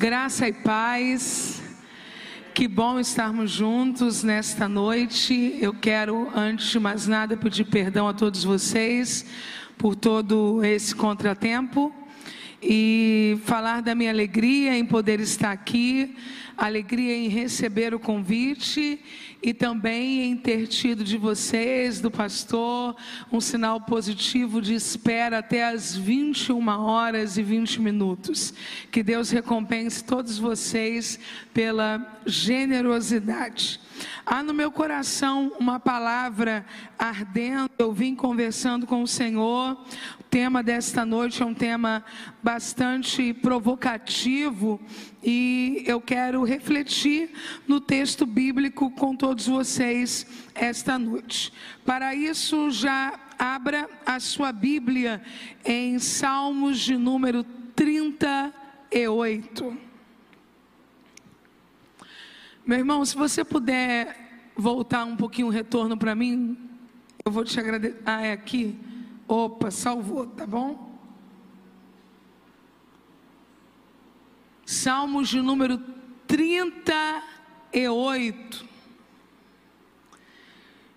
graça e paz. Que bom estarmos juntos nesta noite. Eu quero, antes de mais nada, pedir perdão a todos vocês por todo esse contratempo e falar da minha alegria em poder estar aqui, alegria em receber o convite e também em ter tido de vocês, do pastor, um sinal positivo de espera até as 21 horas e 20 minutos. Que Deus recompense todos vocês pela generosidade. Há no meu coração uma palavra ardendo. Eu vim conversando com o Senhor. O tema desta noite é um tema bastante provocativo e eu quero refletir no texto bíblico com todos vocês esta noite. Para isso, já abra a sua Bíblia em Salmos de número 38. Meu irmão, se você puder voltar um pouquinho o retorno para mim, eu vou te agradecer. Ah, é aqui? Opa, salvou, tá bom? Salmos de número 38.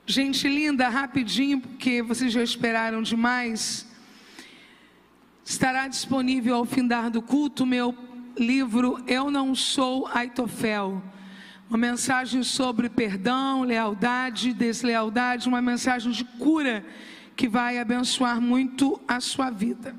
Gente linda, rapidinho, porque vocês já esperaram demais. Estará disponível ao findar do culto meu livro Eu Não Sou Aitofel. Uma mensagem sobre perdão, lealdade, deslealdade, uma mensagem de cura que vai abençoar muito a sua vida.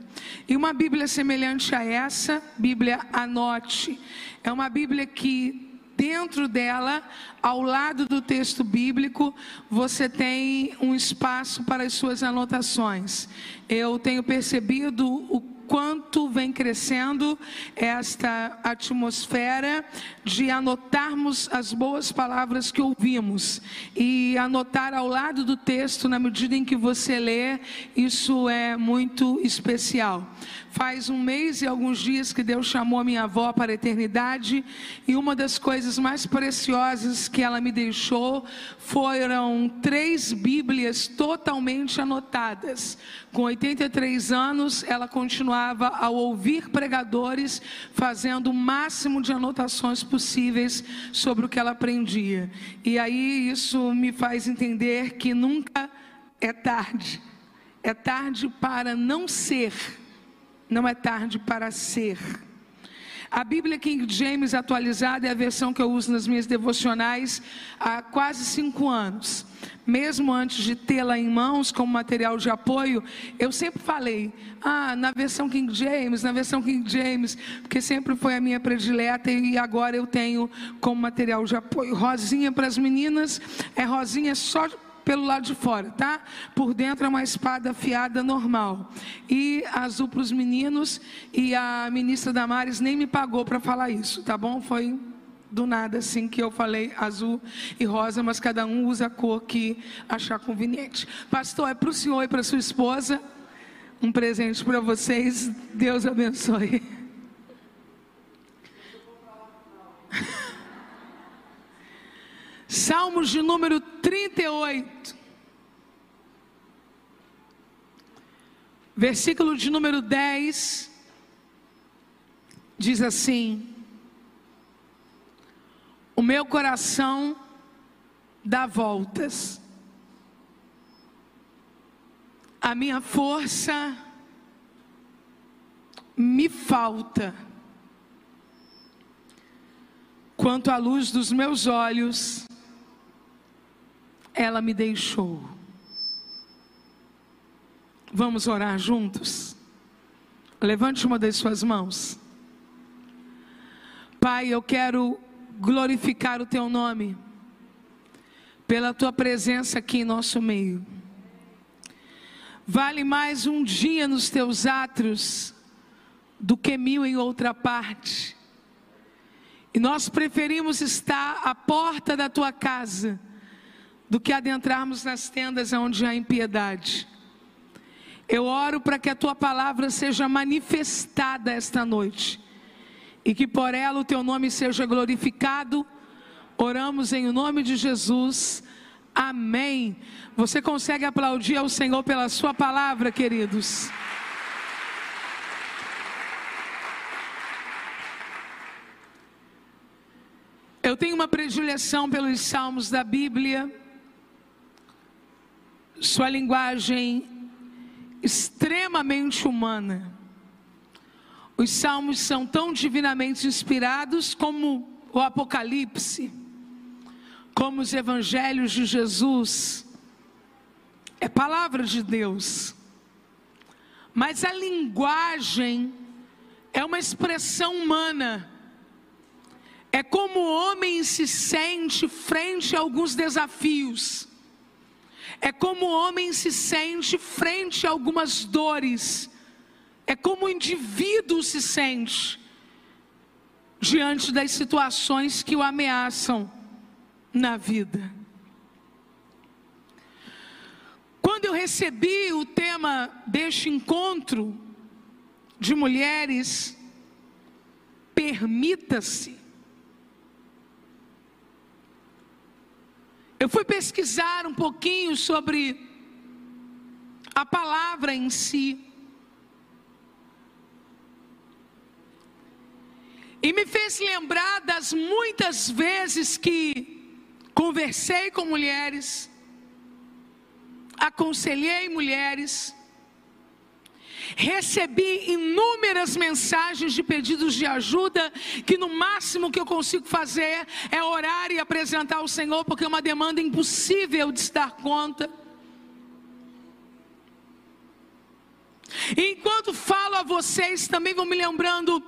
E uma Bíblia semelhante a essa, Bíblia Anote, é uma Bíblia que dentro dela, ao lado do texto bíblico, você tem um espaço para as suas anotações. Eu tenho percebido o quanto vem crescendo esta atmosfera de anotarmos as boas palavras que ouvimos e anotar ao lado do texto na medida em que você lê, isso é muito especial. Faz um mês e alguns dias que Deus chamou a minha avó para a eternidade, e uma das coisas mais preciosas que ela me deixou foram três Bíblias totalmente anotadas. Com 83 anos, ela continuava a ouvir pregadores, fazendo o máximo de anotações possíveis sobre o que ela aprendia. E aí isso me faz entender que nunca é tarde. É tarde para não ser não é tarde para ser. A Bíblia King James atualizada é a versão que eu uso nas minhas devocionais há quase cinco anos. Mesmo antes de tê-la em mãos como material de apoio, eu sempre falei, ah, na versão King James, na versão King James, porque sempre foi a minha predileta e agora eu tenho como material de apoio. Rosinha para as meninas, é rosinha só pelo lado de fora, tá? Por dentro é uma espada afiada normal. E azul para os meninos, e a ministra Damares nem me pagou para falar isso, tá bom? Foi do nada assim que eu falei azul e rosa, mas cada um usa a cor que achar conveniente. Pastor, é para o senhor e para sua esposa. Um presente para vocês. Deus abençoe. Salmos de número 38. Versículo de número 10 diz assim: O meu coração dá voltas, a minha força me falta, quanto à luz dos meus olhos, ela me deixou. Vamos orar juntos? Levante uma das suas mãos. Pai, eu quero glorificar o teu nome pela tua presença aqui em nosso meio. Vale mais um dia nos teus átrios do que mil em outra parte. E nós preferimos estar à porta da tua casa do que adentrarmos nas tendas onde há impiedade. Eu oro para que a tua palavra seja manifestada esta noite e que por ela o teu nome seja glorificado. Oramos em nome de Jesus. Amém. Você consegue aplaudir ao Senhor pela sua palavra, queridos? Eu tenho uma predileção pelos salmos da Bíblia, sua linguagem extremamente humana. Os salmos são tão divinamente inspirados como o Apocalipse, como os evangelhos de Jesus. É palavra de Deus. Mas a linguagem é uma expressão humana. É como o homem se sente frente a alguns desafios. É como o homem se sente frente a algumas dores. É como o indivíduo se sente diante das situações que o ameaçam na vida. Quando eu recebi o tema deste encontro de mulheres, permita-se. Eu fui pesquisar um pouquinho sobre a palavra em si. E me fez lembrar das muitas vezes que conversei com mulheres, aconselhei mulheres, recebi inúmeras mensagens de pedidos de ajuda, que no máximo que eu consigo fazer é orar e apresentar ao Senhor, porque é uma demanda impossível de se dar conta. E enquanto falo a vocês, também vou me lembrando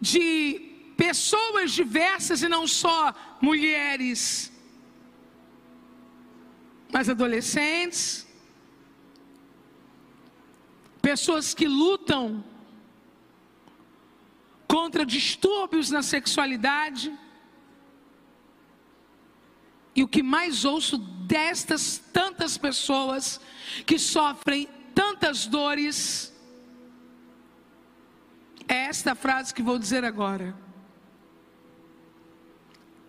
de pessoas diversas e não só mulheres, mas adolescentes, pessoas que lutam contra distúrbios na sexualidade. E o que mais ouço destas tantas pessoas que sofrem tantas dores é esta frase que vou dizer agora.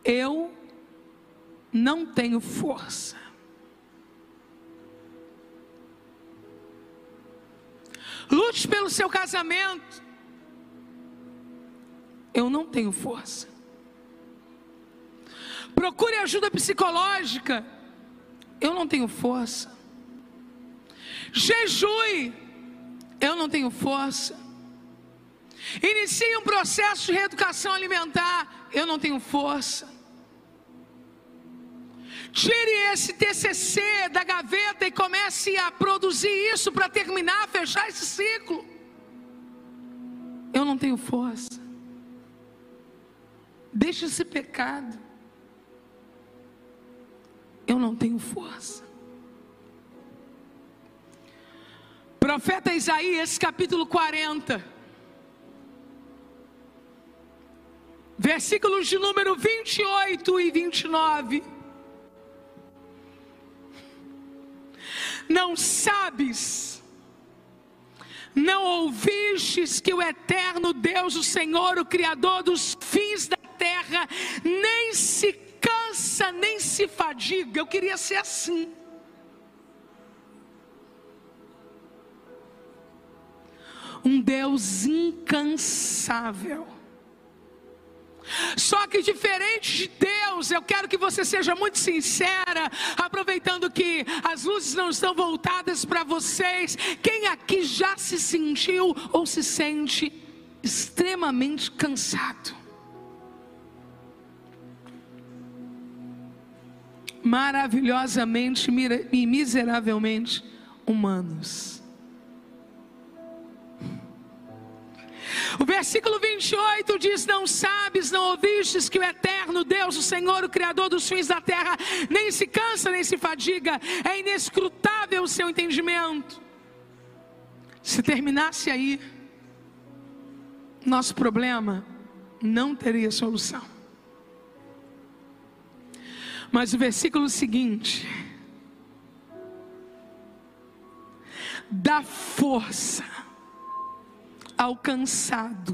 Eu não tenho força. Lute pelo seu casamento. Eu não tenho força. Procure ajuda psicológica. Eu não tenho força. Jejue. Eu não tenho força. Inicie um processo de reeducação alimentar. Eu não tenho força. Tire esse TCC da gaveta e comece a produzir isso para terminar, fechar esse ciclo. Eu não tenho força. Deixe esse pecado. Eu não tenho força. Profeta Isaías, capítulo 40. versículos de número 28 e 29. Não sabes, não ouvistes que o eterno Deus, o Senhor, o Criador dos fins da terra, nem se cansa, nem se fadiga. Eu queria ser assim. Um Deus incansável só que diferente de Deus, eu quero que você seja muito sincera, aproveitando que as luzes não estão voltadas para vocês. Quem aqui já se sentiu ou se sente extremamente cansado? Maravilhosamente e miseravelmente humanos. O versículo 28 diz: Não sabes, não ouvistes que o eterno Deus, o Senhor, o Criador dos fins da terra, nem se cansa, nem se fadiga, é inescrutável o seu entendimento. Se terminasse aí, nosso problema não teria solução. Mas o versículo seguinte, dá força alcançado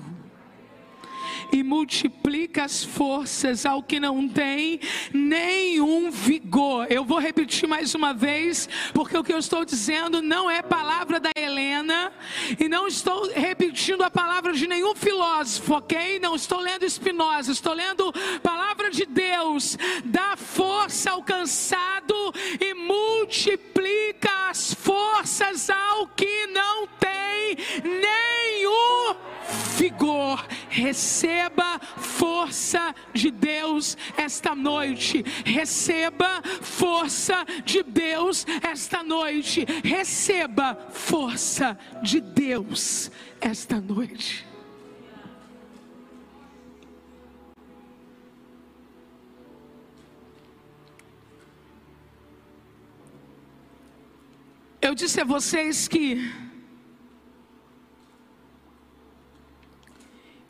e multiplica as forças ao que não tem nenhum vigor. Eu vou repetir mais uma vez, porque o que eu estou dizendo não é palavra da Helena, e não estou repetindo a palavra de nenhum filósofo, ok? Não estou lendo Spinoza, estou lendo palavra de Deus. Dá força ao cansado e multiplica as forças ao que não tem nenhum vigor. Receba força de Deus esta noite. Receba força de Deus esta noite. Receba força de Deus esta noite. Eu disse a vocês que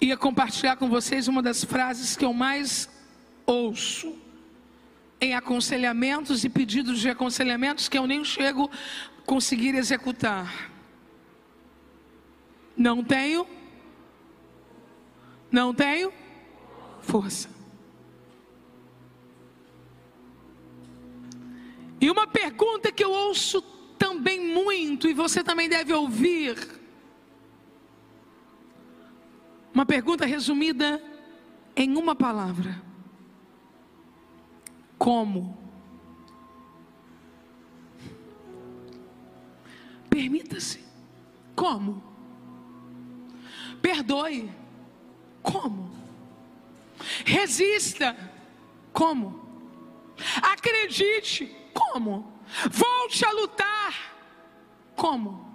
ia compartilhar com vocês uma das frases que eu mais ouço em aconselhamentos e pedidos de aconselhamentos que eu nem chego a conseguir executar. Não tenho, não tenho força. E uma pergunta que eu ouço também muito, e você também deve ouvir. Uma pergunta resumida em uma palavra: Como? Permita-se. Como? Perdoe. Como? Resista. Como? Acredite. Como? Volte a lutar. Como?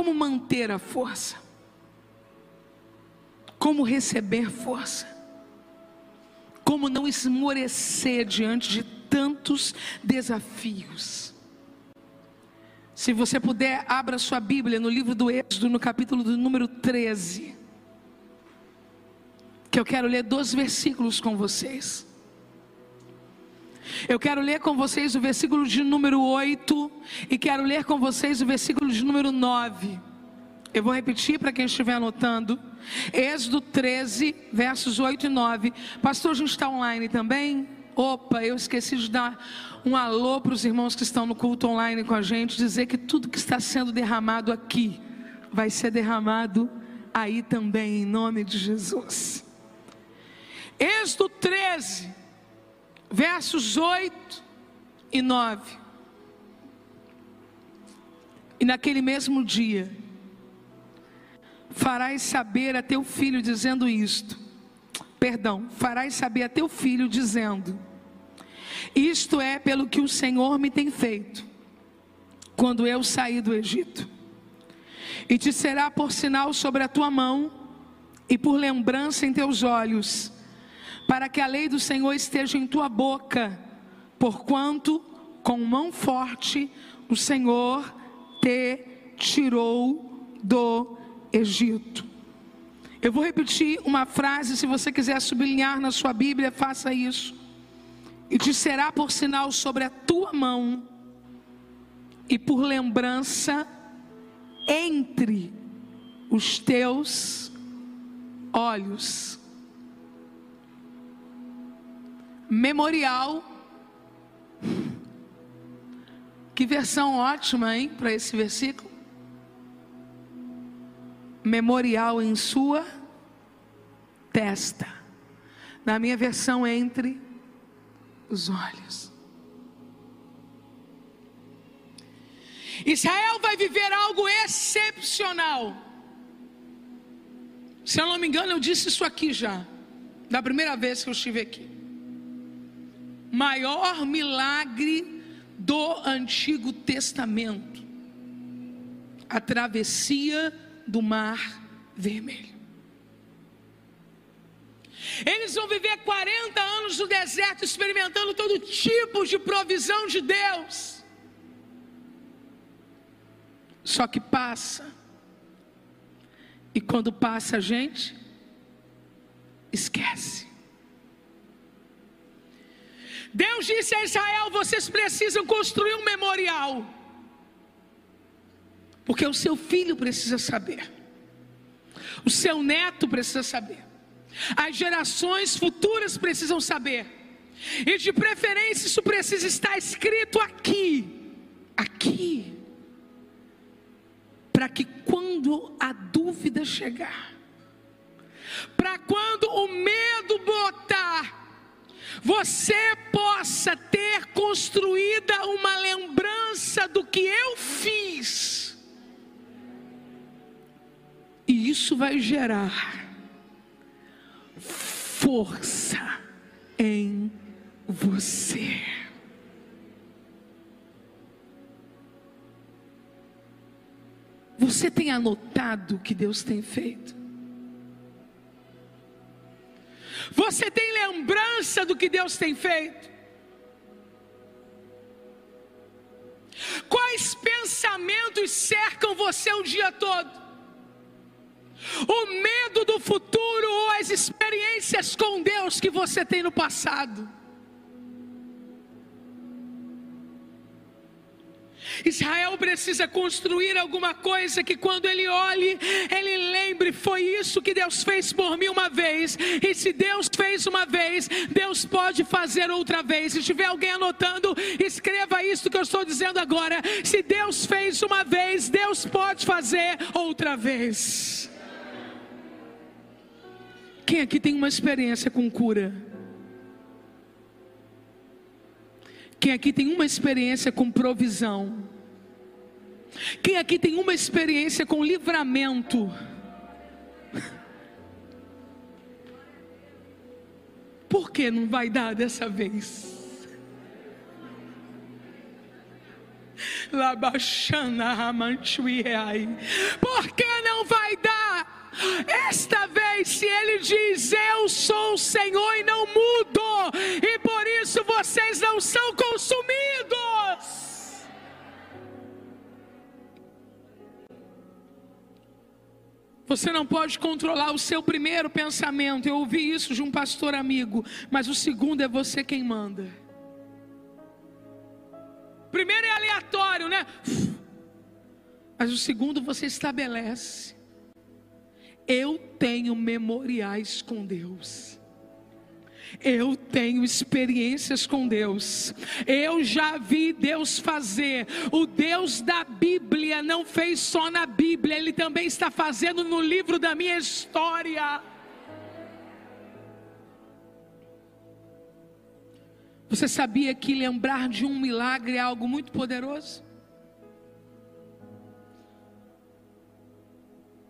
Como manter a força? Como receber força? Como não esmorecer diante de tantos desafios? Se você puder, abra sua Bíblia no livro do Êxodo, no capítulo do número 13. Que eu quero ler dois versículos com vocês. Eu quero ler com vocês o versículo de número 8 e quero ler com vocês o versículo de número 9. Eu vou repetir para quem estiver anotando. Êxodo 13, versos 8 e 9. Pastor, a gente está online também? Opa, eu esqueci de dar um alô para os irmãos que estão no culto online com a gente, dizer que tudo que está sendo derramado aqui vai ser derramado aí também, em nome de Jesus. Êxodo 13, versos 8 e 9. E naquele mesmo dia, farás saber a teu filho dizendo isto. Perdão, farás saber a teu filho dizendo: Isto é pelo que o Senhor me tem feito, quando eu saí do Egito. E te será por sinal sobre a tua mão e por lembrança em teus olhos para que a lei do Senhor esteja em tua boca, porquanto com mão forte o Senhor te tirou do Egito. Eu vou repetir uma frase, se você quiser sublinhar na sua Bíblia, faça isso. E te será por sinal sobre a tua mão e por lembrança entre os teus olhos. Memorial. Que versão ótima, hein, para esse versículo. Memorial em sua testa. Na minha versão, entre os olhos. Israel vai viver algo excepcional. Se eu não me engano, eu disse isso aqui já, da primeira vez que eu estive aqui maior milagre do Antigo Testamento a travessia do Mar Vermelho. Eles vão viver 40 anos no deserto, experimentando todo tipo de provisão de Deus. Só que passa. E quando passa a gente, esquece. Deus disse a Israel: vocês precisam construir um memorial, porque o seu filho precisa saber. O seu neto precisa saber. As gerações futuras precisam saber. E de preferência isso precisa estar escrito aqui. Aqui. Para que quando a dúvida chegar, para quando o medo botar, você possa ter construída uma lembrança do que eu fiz. E isso vai gerar força em você. Você tem anotado o que Deus tem feito? Você tem lembrança do que Deus tem feito? Quais pensamentos cercam você o dia todo? O medo do futuro ou as experiências com Deus que você tem no passado? Israel precisa construir alguma coisa que quando ele olhe, ele lembre: foi isso que Deus fez por mim uma vez, e se Deus fez uma vez, Deus pode fazer outra vez. Se tiver alguém anotando, escreva isso que eu estou dizendo agora: se Deus fez uma vez, Deus pode fazer outra vez. Quem aqui tem uma experiência com cura? Quem aqui tem uma experiência com provisão? Quem aqui tem uma experiência com livramento? Por que não vai dar dessa vez? Por que não vai dar? Esta vez, se ele diz: Eu sou o Senhor e não mudo, e por isso vocês não são consumidos. Você não pode controlar o seu primeiro pensamento. Eu ouvi isso de um pastor amigo, mas o segundo é você quem manda. Primeiro é aleatório, né? Mas o segundo você estabelece. Eu tenho memoriais com Deus. Eu tenho experiências com Deus. Eu já vi Deus fazer. O Deus da Bíblia não fez só na Bíblia, Ele também está fazendo no livro da minha história. Você sabia que lembrar de um milagre é algo muito poderoso?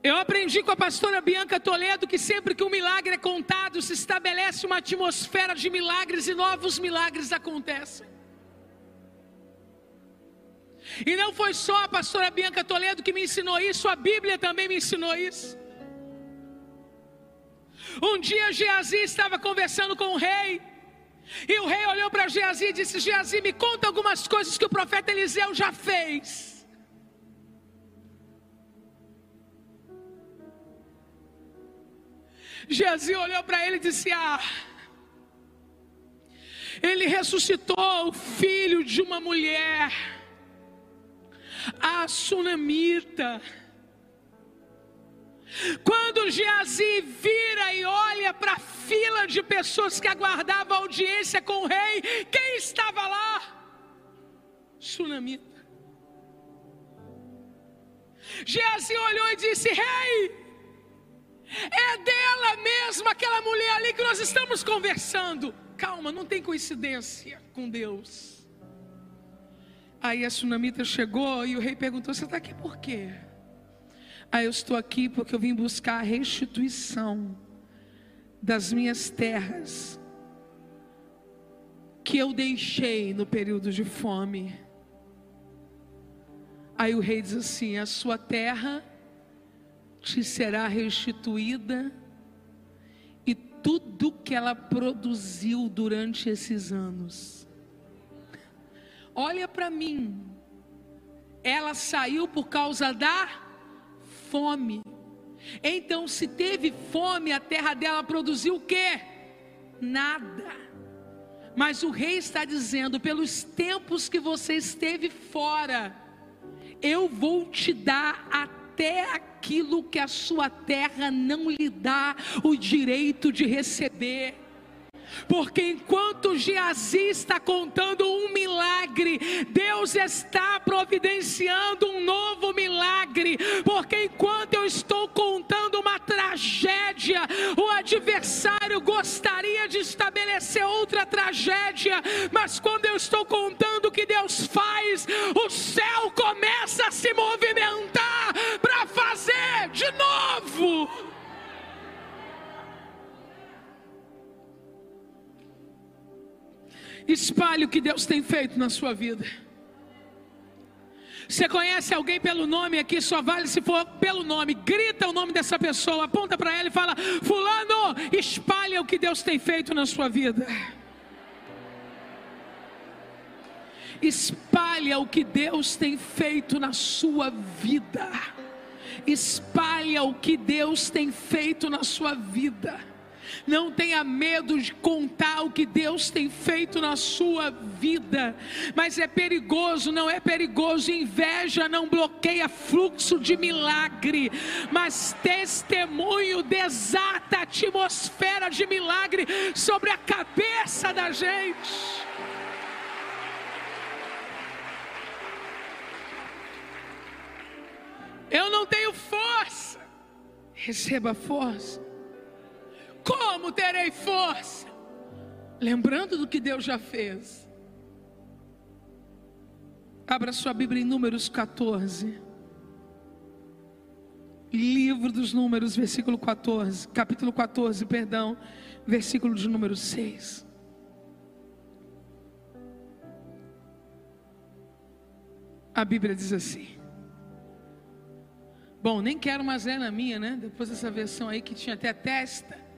Eu aprendi com a pastora Bianca Toledo que sempre que um milagre é contado, se estabelece uma atmosfera de milagres e novos milagres acontecem. E não foi só a pastora Bianca Toledo que me ensinou isso, a Bíblia também me ensinou isso. Um dia Geazi estava conversando com o rei, e o rei olhou para Geazi e disse: Geazi, me conta algumas coisas que o profeta Eliseu já fez. Geazi olhou para ele e disse: Ah, ele ressuscitou o filho de uma mulher, a Sunamita. Quando Geazi vira e olha para a fila de pessoas que aguardavam audiência com o rei, quem estava lá? Sunamita. Geazi olhou e disse: Rei, é dela mesma, aquela mulher ali que nós estamos conversando. Calma, não tem coincidência com Deus. Aí a tsunamita chegou e o rei perguntou: Você está aqui por quê? Aí eu estou aqui porque eu vim buscar a restituição das minhas terras que eu deixei no período de fome. Aí o rei diz assim: A sua terra te será restituída e tudo que ela produziu durante esses anos. Olha para mim, ela saiu por causa da fome. Então, se teve fome, a terra dela produziu o quê? Nada. Mas o rei está dizendo: pelos tempos que você esteve fora, eu vou te dar a até aqui aquilo que a sua terra não lhe dá o direito de receber. Porque enquanto Geazi está contando um milagre, Deus está providenciando um novo milagre. Porque enquanto eu estou contando uma tragédia, o adversário gostaria de estabelecer outra tragédia, mas quando eu estou contando o que Deus faz, o céu começa a se movimentar para fazer de novo. Espalhe o que Deus tem feito na sua vida. Você conhece alguém pelo nome aqui, só vale se for pelo nome. Grita o nome dessa pessoa, aponta para ela e fala: Fulano, espalha o que Deus tem feito na sua vida. Espalha o que Deus tem feito na sua vida. Espalha o que Deus tem feito na sua vida. Não tenha medo de contar o que Deus tem feito na sua vida. Mas é perigoso, não é perigoso. Inveja não bloqueia fluxo de milagre. Mas testemunho desata a atmosfera de milagre sobre a cabeça da gente. Eu não tenho força. Receba força. Como terei força? Lembrando do que Deus já fez. Abra sua Bíblia em Números 14. Livro dos Números, versículo 14, capítulo 14, perdão, versículo de número 6. A Bíblia diz assim. Bom, nem quero mais ler na minha, né? Depois dessa versão aí que tinha até testa.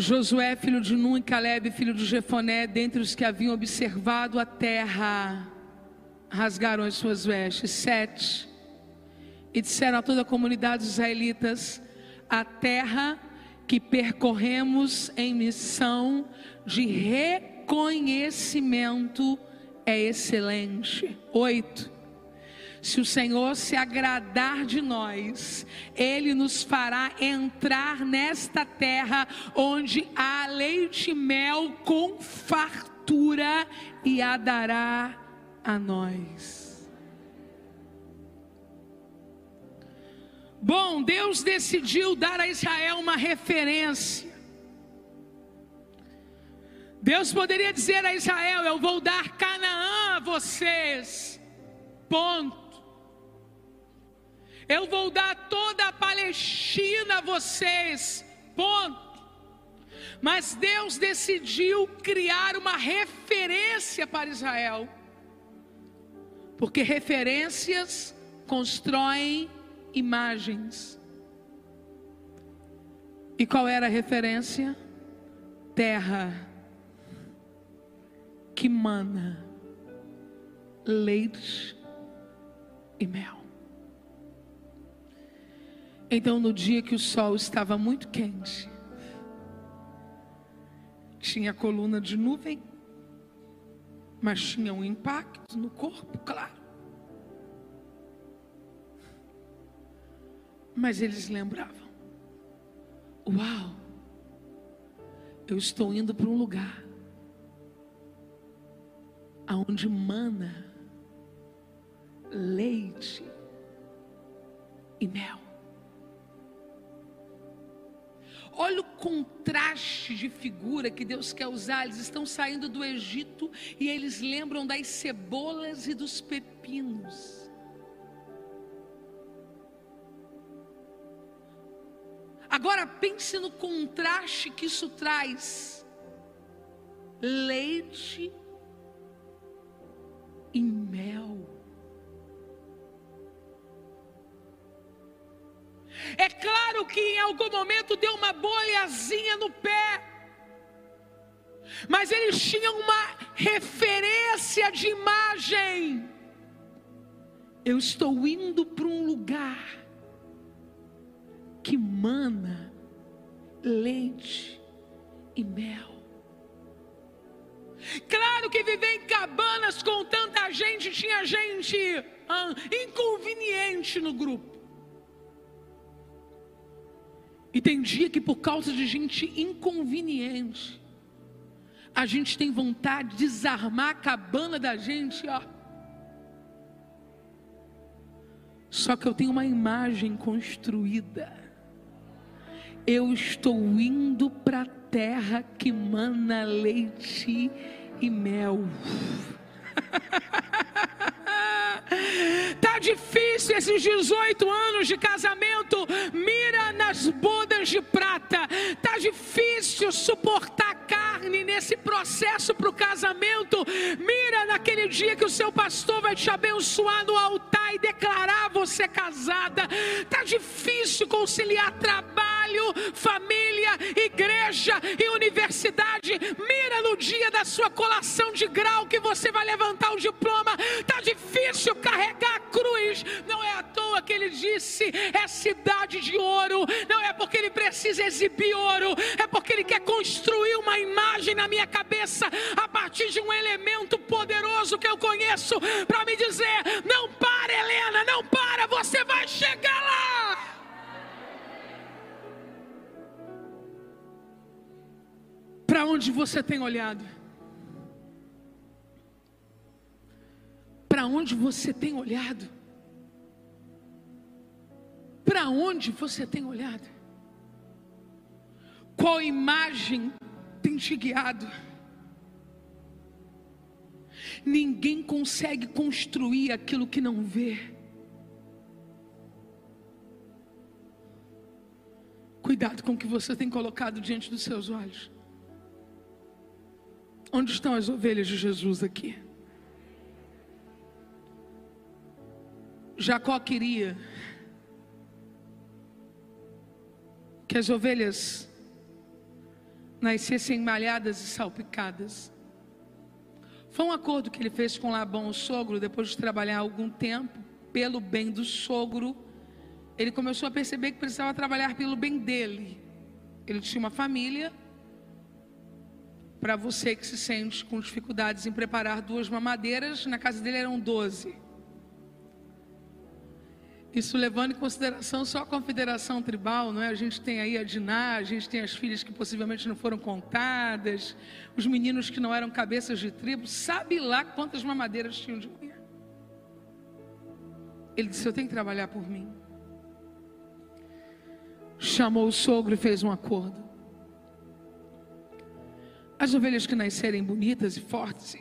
Josué, filho de Nun, e Caleb, filho de Jefoné, dentre os que haviam observado a terra, rasgaram as suas vestes. Sete. E disseram a toda a comunidade dos israelitas: A terra que percorremos em missão de reconhecimento é excelente. Oito. Se o Senhor se agradar de nós, Ele nos fará entrar nesta terra onde há leite e mel com fartura e a dará a nós. Bom, Deus decidiu dar a Israel uma referência. Deus poderia dizer a Israel: Eu vou dar Canaã a vocês. Ponto. Eu vou dar toda a Palestina a vocês. Ponto. Mas Deus decidiu criar uma referência para Israel. Porque referências constroem imagens. E qual era a referência? Terra que mana leite e mel. Então, no dia que o sol estava muito quente, tinha coluna de nuvem, mas tinha um impacto no corpo, claro. Mas eles lembravam: Uau, eu estou indo para um lugar aonde mana leite e mel. Olha o contraste de figura que Deus quer usar. Eles estão saindo do Egito e eles lembram das cebolas e dos pepinos. Agora pense no contraste que isso traz: leite e mel. É claro que em algum momento deu uma bolhazinha no pé. Mas eles tinham uma referência de imagem. Eu estou indo para um lugar que mana leite e mel. Claro que viver em cabanas com tanta gente, tinha gente ah, inconveniente no grupo. E tem dia que por causa de gente inconveniente, a gente tem vontade de desarmar a cabana da gente, ó. Só que eu tenho uma imagem construída. Eu estou indo para a terra que mana leite e mel. Tá difícil esses 18 anos de casamento. Mira nas bodas de prata. Tá difícil suportar carne nesse processo para o casamento. Mira naquele dia que o seu pastor vai te abençoar no altar e declarar você casada. Tá difícil conciliar trabalho, família, igreja e universidade. Mira no dia da sua colação de grau que você vai levantar o diploma. Tá difícil carregar a cruz. Não é à toa que ele disse: é cidade de ouro. Não é porque ele precisa exibir ouro, é porque ele quer construir uma imagem na minha cabeça a partir de um elemento poderoso que eu conheço para me dizer: não para, Helena, não para, você vai chegar lá. Para onde você tem olhado? Onde você tem olhado? Para onde você tem olhado? Qual imagem tem te guiado? Ninguém consegue construir aquilo que não vê. Cuidado com o que você tem colocado diante dos seus olhos. Onde estão as ovelhas de Jesus aqui? Jacó queria que as ovelhas nascessem malhadas e salpicadas. Foi um acordo que ele fez com Labão, o sogro, depois de trabalhar algum tempo pelo bem do sogro. Ele começou a perceber que precisava trabalhar pelo bem dele. Ele tinha uma família. Para você que se sente com dificuldades em preparar duas mamadeiras, na casa dele eram doze. Isso levando em consideração só a confederação tribal, não é? A gente tem aí a Diná, a gente tem as filhas que possivelmente não foram contadas, os meninos que não eram cabeças de tribo, sabe lá quantas mamadeiras tinham de mulher. Ele disse: Eu tenho que trabalhar por mim. Chamou o sogro e fez um acordo. As ovelhas que nascerem bonitas e fortes,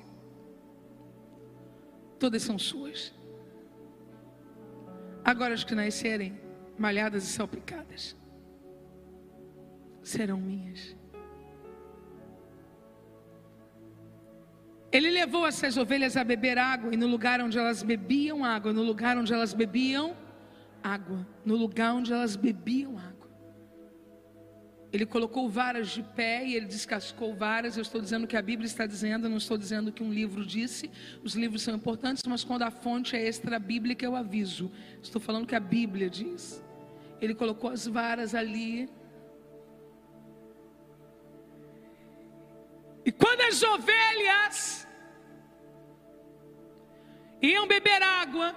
todas são suas. Agora as que nascerem malhadas e salpicadas serão minhas. Ele levou essas ovelhas a beber água, e no lugar onde elas bebiam água, no lugar onde elas bebiam água, no lugar onde elas bebiam água. Ele colocou varas de pé e ele descascou varas. Eu estou dizendo o que a Bíblia está dizendo, não estou dizendo o que um livro disse. Os livros são importantes, mas quando a fonte é extra bíblica, eu aviso. Estou falando o que a Bíblia diz. Ele colocou as varas ali. E quando as ovelhas iam beber água,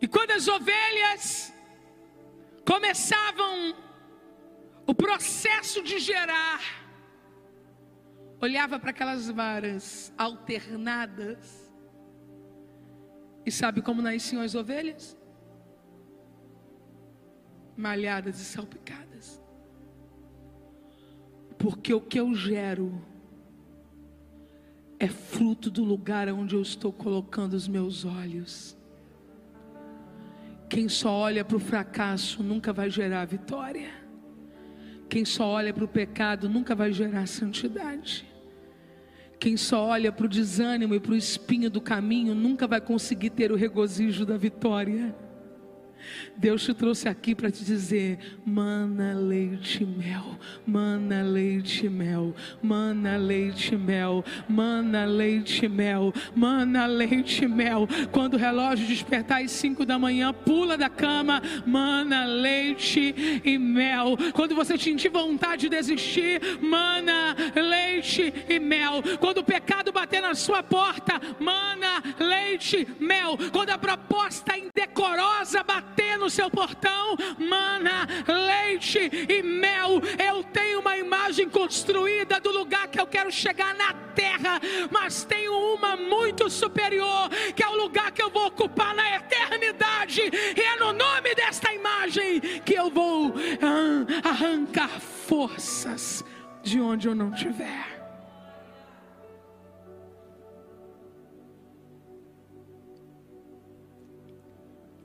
e quando as ovelhas começavam o processo de gerar, olhava para aquelas varas alternadas, e sabe como nasciam as ovelhas? Malhadas e salpicadas. Porque o que eu gero é fruto do lugar onde eu estou colocando os meus olhos. Quem só olha para o fracasso nunca vai gerar vitória. Quem só olha para o pecado nunca vai gerar santidade. Quem só olha para o desânimo e para o espinho do caminho nunca vai conseguir ter o regozijo da vitória. Deus te trouxe aqui para te dizer: mana leite mel, mana leite mel, mana leite mel, mana leite mel, mana leite mel. Quando o relógio despertar às cinco da manhã, pula da cama, mana leite e mel. Quando você sentir vontade de desistir, mana leite e mel. Quando o pecado bater na sua porta, mana leite, mel. Quando a proposta indecorosa bater bater no seu portão, mana, leite e mel. Eu tenho uma imagem construída do lugar que eu quero chegar na terra, mas tenho uma muito superior, que é o lugar que eu vou ocupar na eternidade. E é no nome desta imagem que eu vou ah, arrancar forças de onde eu não tiver.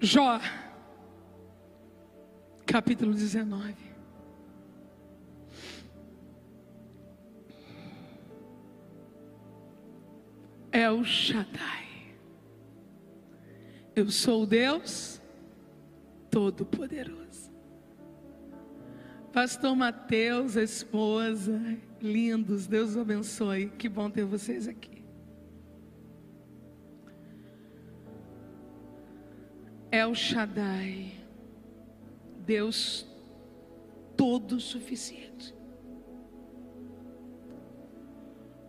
Jó, capítulo 19. É o Shaddai. Eu sou o Deus Todo-Poderoso. Pastor Mateus, a esposa, lindos, Deus abençoe. Que bom ter vocês aqui. El Shaddai, Deus todo suficiente.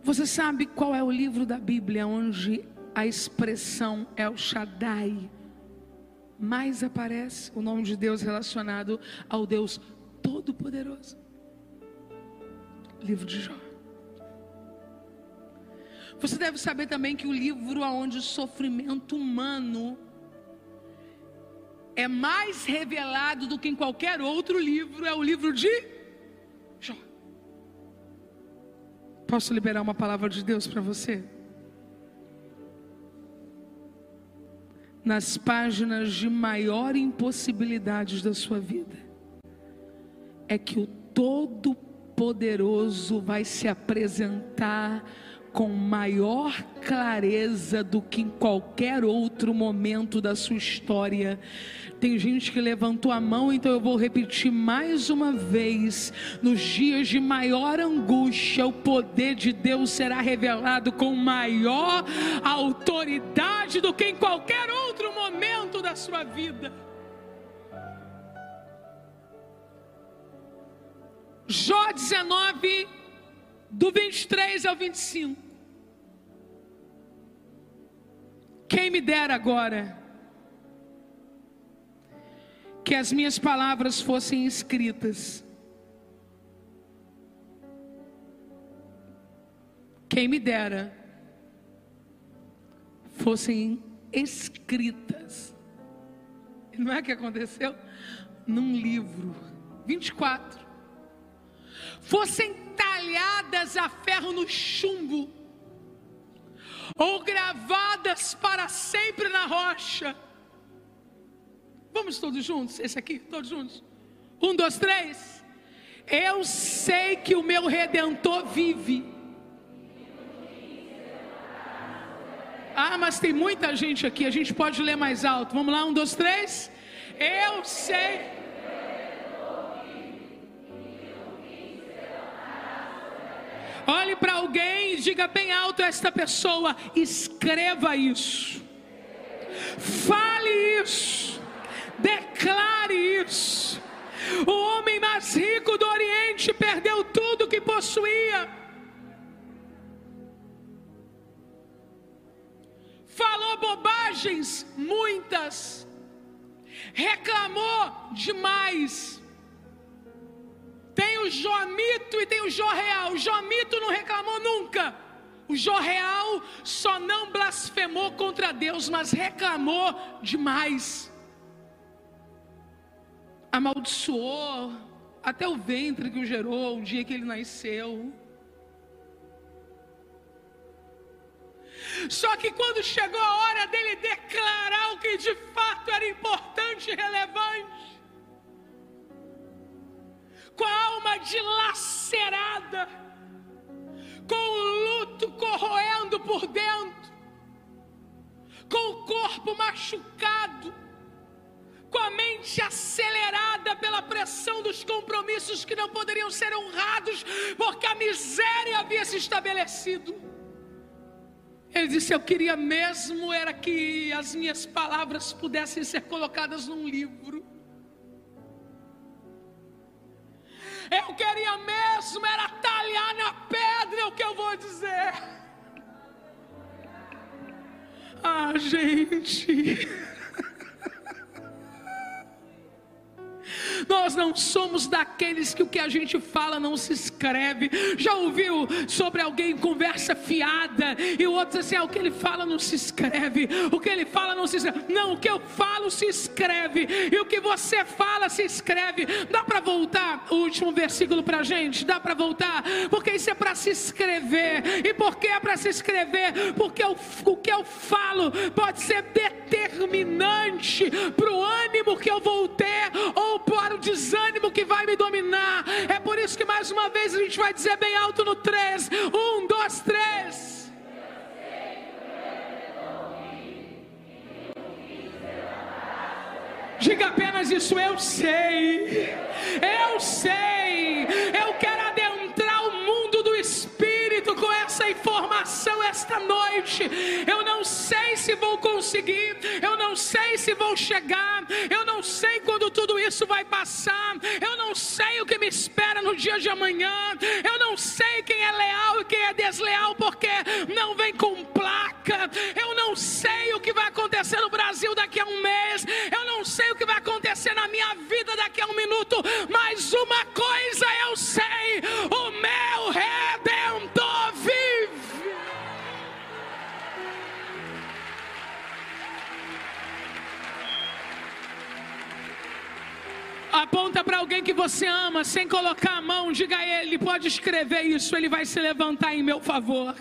Você sabe qual é o livro da Bíblia onde a expressão El Shaddai mais aparece o nome de Deus relacionado ao Deus Todo-Poderoso? Livro de Jó. Você deve saber também que o livro onde o sofrimento humano é mais revelado do que em qualquer outro livro, é o livro de Jó. Posso liberar uma palavra de Deus para você? Nas páginas de maior impossibilidades da sua vida, é que o Todo-Poderoso vai se apresentar com maior clareza do que em qualquer outro momento da sua história. Tem gente que levantou a mão, então eu vou repetir mais uma vez. Nos dias de maior angústia, o poder de Deus será revelado com maior autoridade do que em qualquer outro momento da sua vida. Jó 19, do 23 ao 25. Quem me dera agora que as minhas palavras fossem escritas. Quem me dera fossem escritas. Não é que aconteceu? Num livro. 24. Fossem talhadas a ferro no chumbo ou gravadas para sempre na rocha. Vamos todos juntos? Esse aqui, todos juntos. Um, dois, três. Eu sei que o meu redentor vive. Ah, mas tem muita gente aqui, a gente pode ler mais alto. Vamos lá, um, dois, três. Eu sei. Olhe para alguém e diga bem alto a esta pessoa: escreva isso, fale isso, declare isso. O homem mais rico do Oriente perdeu tudo que possuía. Falou bobagens, muitas. Reclamou demais tem o Jó mito e tem o Jó real. O Jó mito não reclamou nunca. O Jó real só não blasfemou contra Deus, mas reclamou demais. Amaldiçoou até o ventre que o gerou, o dia que ele nasceu. Só que quando chegou a hora dele declarar o que de fato era importante e relevante, com a alma dilacerada, com o luto corroendo por dentro, com o corpo machucado, com a mente acelerada pela pressão dos compromissos que não poderiam ser honrados, porque a miséria havia se estabelecido. Ele disse: Eu queria mesmo era que as minhas palavras pudessem ser colocadas num livro. Eu queria mesmo era talhar na pedra é o que eu vou dizer. Ah, gente nós não somos daqueles que o que a gente fala não se escreve. Já ouviu sobre alguém conversa fiada e o outro diz assim: ah, o que ele fala não se escreve, o que ele fala não se escreve. Não, o que eu falo se escreve e o que você fala se escreve. Dá para voltar o último versículo para gente? Dá para voltar? Porque isso é para se escrever. E por que é para se escrever? Porque o, o que eu falo pode ser determinante para o ânimo que eu vou ter ou para o desânimo que vai me dominar. É por isso que mais uma vez a gente vai dizer bem alto no 3: 1, 2, 3. Diga apenas isso, eu sei. Eu sei. Eu quero essa informação esta noite. Eu não sei se vou conseguir. Eu não sei se vou chegar. Eu não sei quando tudo isso vai passar. Eu não sei o que me espera no dia de amanhã. Eu não sei quem é leal e quem é desleal, porque não vem com placa. Eu não sei o que vai acontecer no Brasil daqui a um mês. Eu não sei o que vai acontecer na minha vida daqui a um minuto. Mas uma coisa eu sei: o meu redentor Aponta para alguém que você ama, sem colocar a mão, diga a ele: pode escrever isso, ele vai se levantar em meu favor.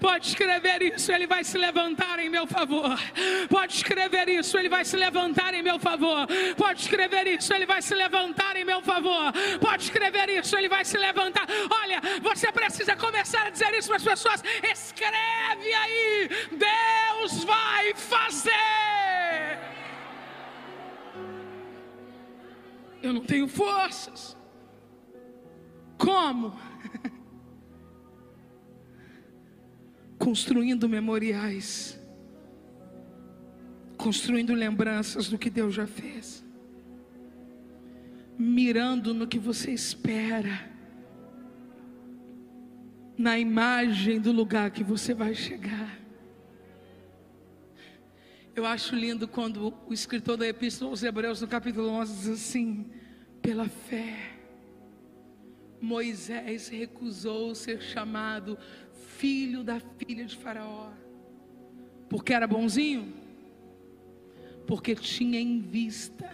Pode escrever isso, ele vai se levantar em meu favor. Pode escrever isso, ele vai se levantar em meu favor. Pode escrever isso, ele vai se levantar em meu favor. Pode escrever isso, ele vai se levantar. Olha, você precisa começar a dizer isso para as pessoas. Escreve aí, Deus vai fazer. Eu não tenho forças. Como? construindo memoriais, construindo lembranças do que Deus já fez, mirando no que você espera, na imagem do lugar que você vai chegar. Eu acho lindo quando o escritor da Epístola aos Hebreus, no capítulo 11, diz assim: pela fé. Moisés recusou ser chamado filho da filha de Faraó. Porque era bonzinho? Porque tinha em vista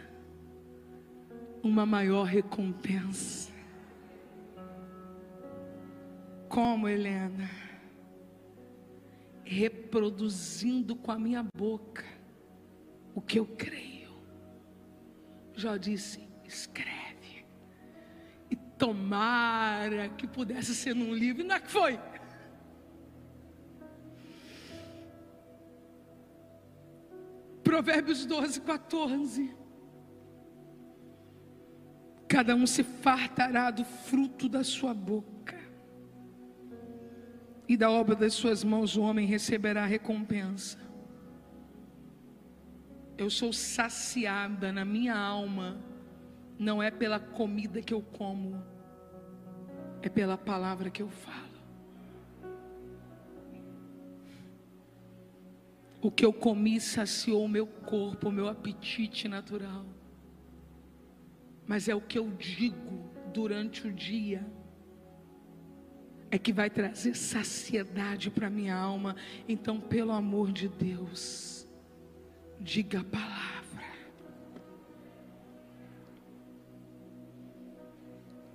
uma maior recompensa. Como, Helena? Reproduzindo com a minha boca o que eu creio. Já disse, escreve. E tomara que pudesse ser num livro. Não é que foi? Provérbios 12, 14. Cada um se fartará do fruto da sua boca, e da obra das suas mãos o homem receberá recompensa. Eu sou saciada na minha alma, não é pela comida que eu como, é pela palavra que eu falo. O que eu comi saciou o meu corpo, o meu apetite natural. Mas é o que eu digo durante o dia é que vai trazer saciedade para minha alma. Então, pelo amor de Deus, diga a palavra.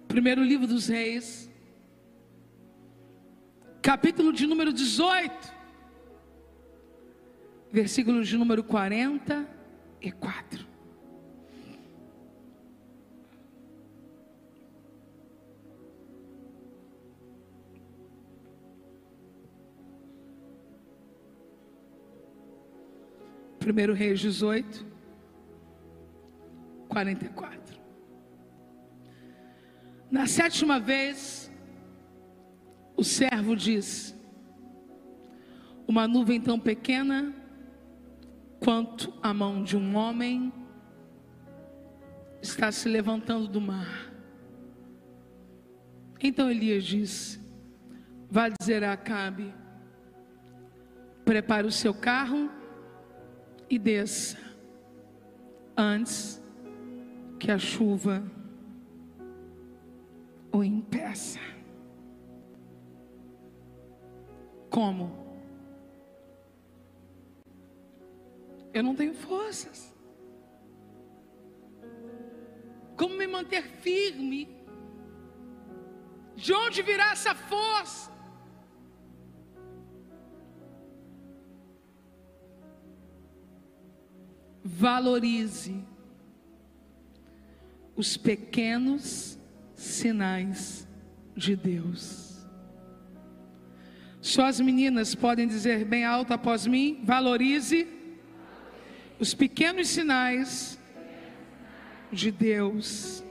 Primeiro livro dos Reis, capítulo de número 18 versículo de número 44. Primeiro Reis 18, 44. Na sétima vez, o servo diz: Uma nuvem tão pequena quanto a mão de um homem está se levantando do mar. Então Elias disse: Vá dizer a Acabe: prepare o seu carro e desça. Antes, que a chuva o impeça. Como? Eu não tenho forças. Como me manter firme? De onde virá essa força? Valorize os pequenos sinais de Deus. Só as meninas podem dizer bem alto após mim: valorize os pequenos sinais de Deus.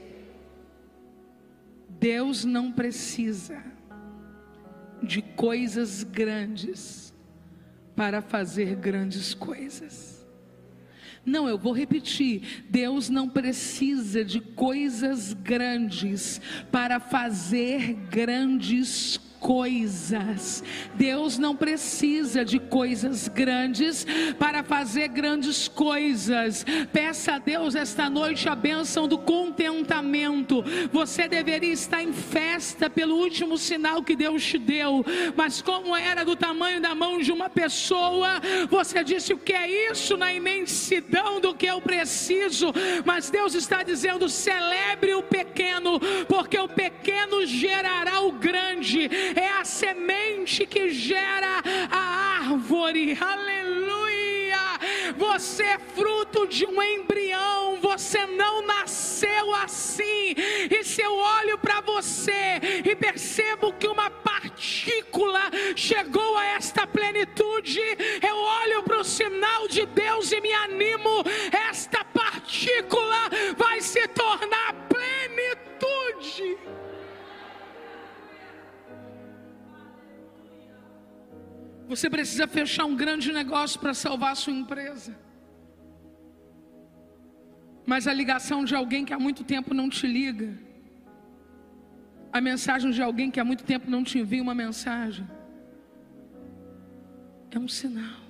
Deus não precisa de coisas grandes para fazer grandes coisas. Não, eu vou repetir. Deus não precisa de coisas grandes para fazer grandes coisas coisas. Deus não precisa de coisas grandes para fazer grandes coisas. Peça a Deus esta noite a bênção do contentamento. Você deveria estar em festa pelo último sinal que Deus te deu, mas como era do tamanho da mão de uma pessoa, você disse o que é isso na imensidão do que eu preciso. Mas Deus está dizendo: celebre o pequeno, porque o pequeno gerará o grande é a semente que gera a árvore. Aleluia! Você é fruto de um embrião, você não nasceu assim. E se eu olho para você e percebo que uma partícula chegou a esta plenitude, eu olho para o sinal de Deus e me animo. Esta partícula vai se tornar plenitude. Você precisa fechar um grande negócio para salvar a sua empresa. Mas a ligação de alguém que há muito tempo não te liga, a mensagem de alguém que há muito tempo não te envia uma mensagem, é um sinal.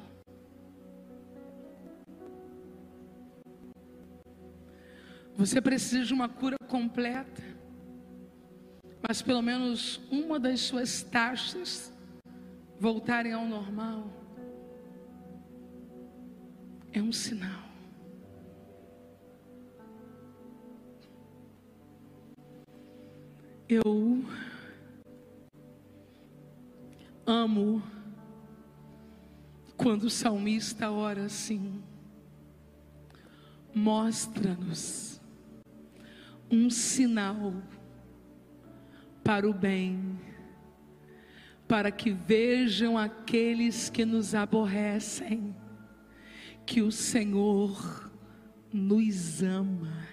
Você precisa de uma cura completa, mas pelo menos uma das suas taxas voltarem ao normal, é um sinal. Eu amo quando o salmista ora assim: mostra-nos um sinal para o bem para que vejam aqueles que nos aborrecem, que o Senhor nos ama.